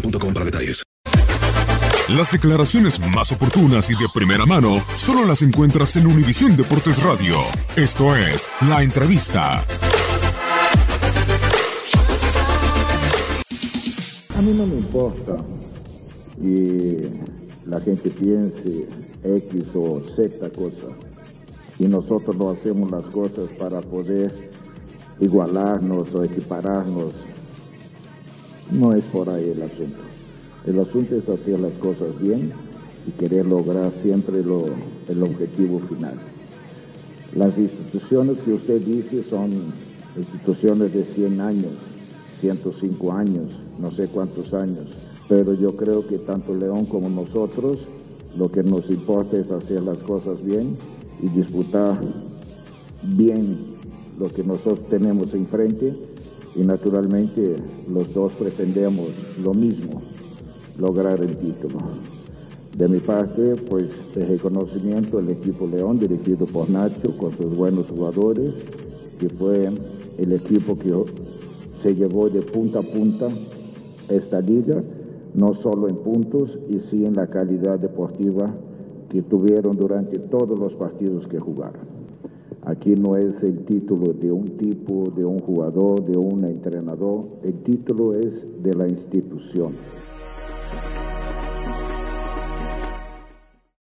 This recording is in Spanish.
boostmobile.com para detalles. Las declaraciones más oportunas y de primera mano solo las encuentras en Univisión Deportes Radio. Esto es La Entrevista. A mí no me importa y la gente piense X o Z cosa. Y nosotros no hacemos las cosas para poder igualarnos o equipararnos. No es por ahí el asunto. El asunto es hacer las cosas bien y querer lograr siempre lo- el objetivo final. Las instituciones que usted dice son instituciones de 100 años, 105 años, no sé cuántos años, pero yo creo que tanto León como nosotros lo que nos importa es hacer las cosas bien y disputar bien lo que nosotros tenemos enfrente y naturalmente los dos pretendemos lo mismo, lograr el título. De mi parte, pues el reconocimiento al equipo León dirigido por Nacho con sus buenos jugadores, que fue el equipo que se llevó de punta a punta esta liga, no solo en puntos y sí en la calidad deportiva que tuvieron durante todos los partidos que jugaron. Aquí no es el título de un tipo, de un jugador, de un entrenador, el título es de la institución.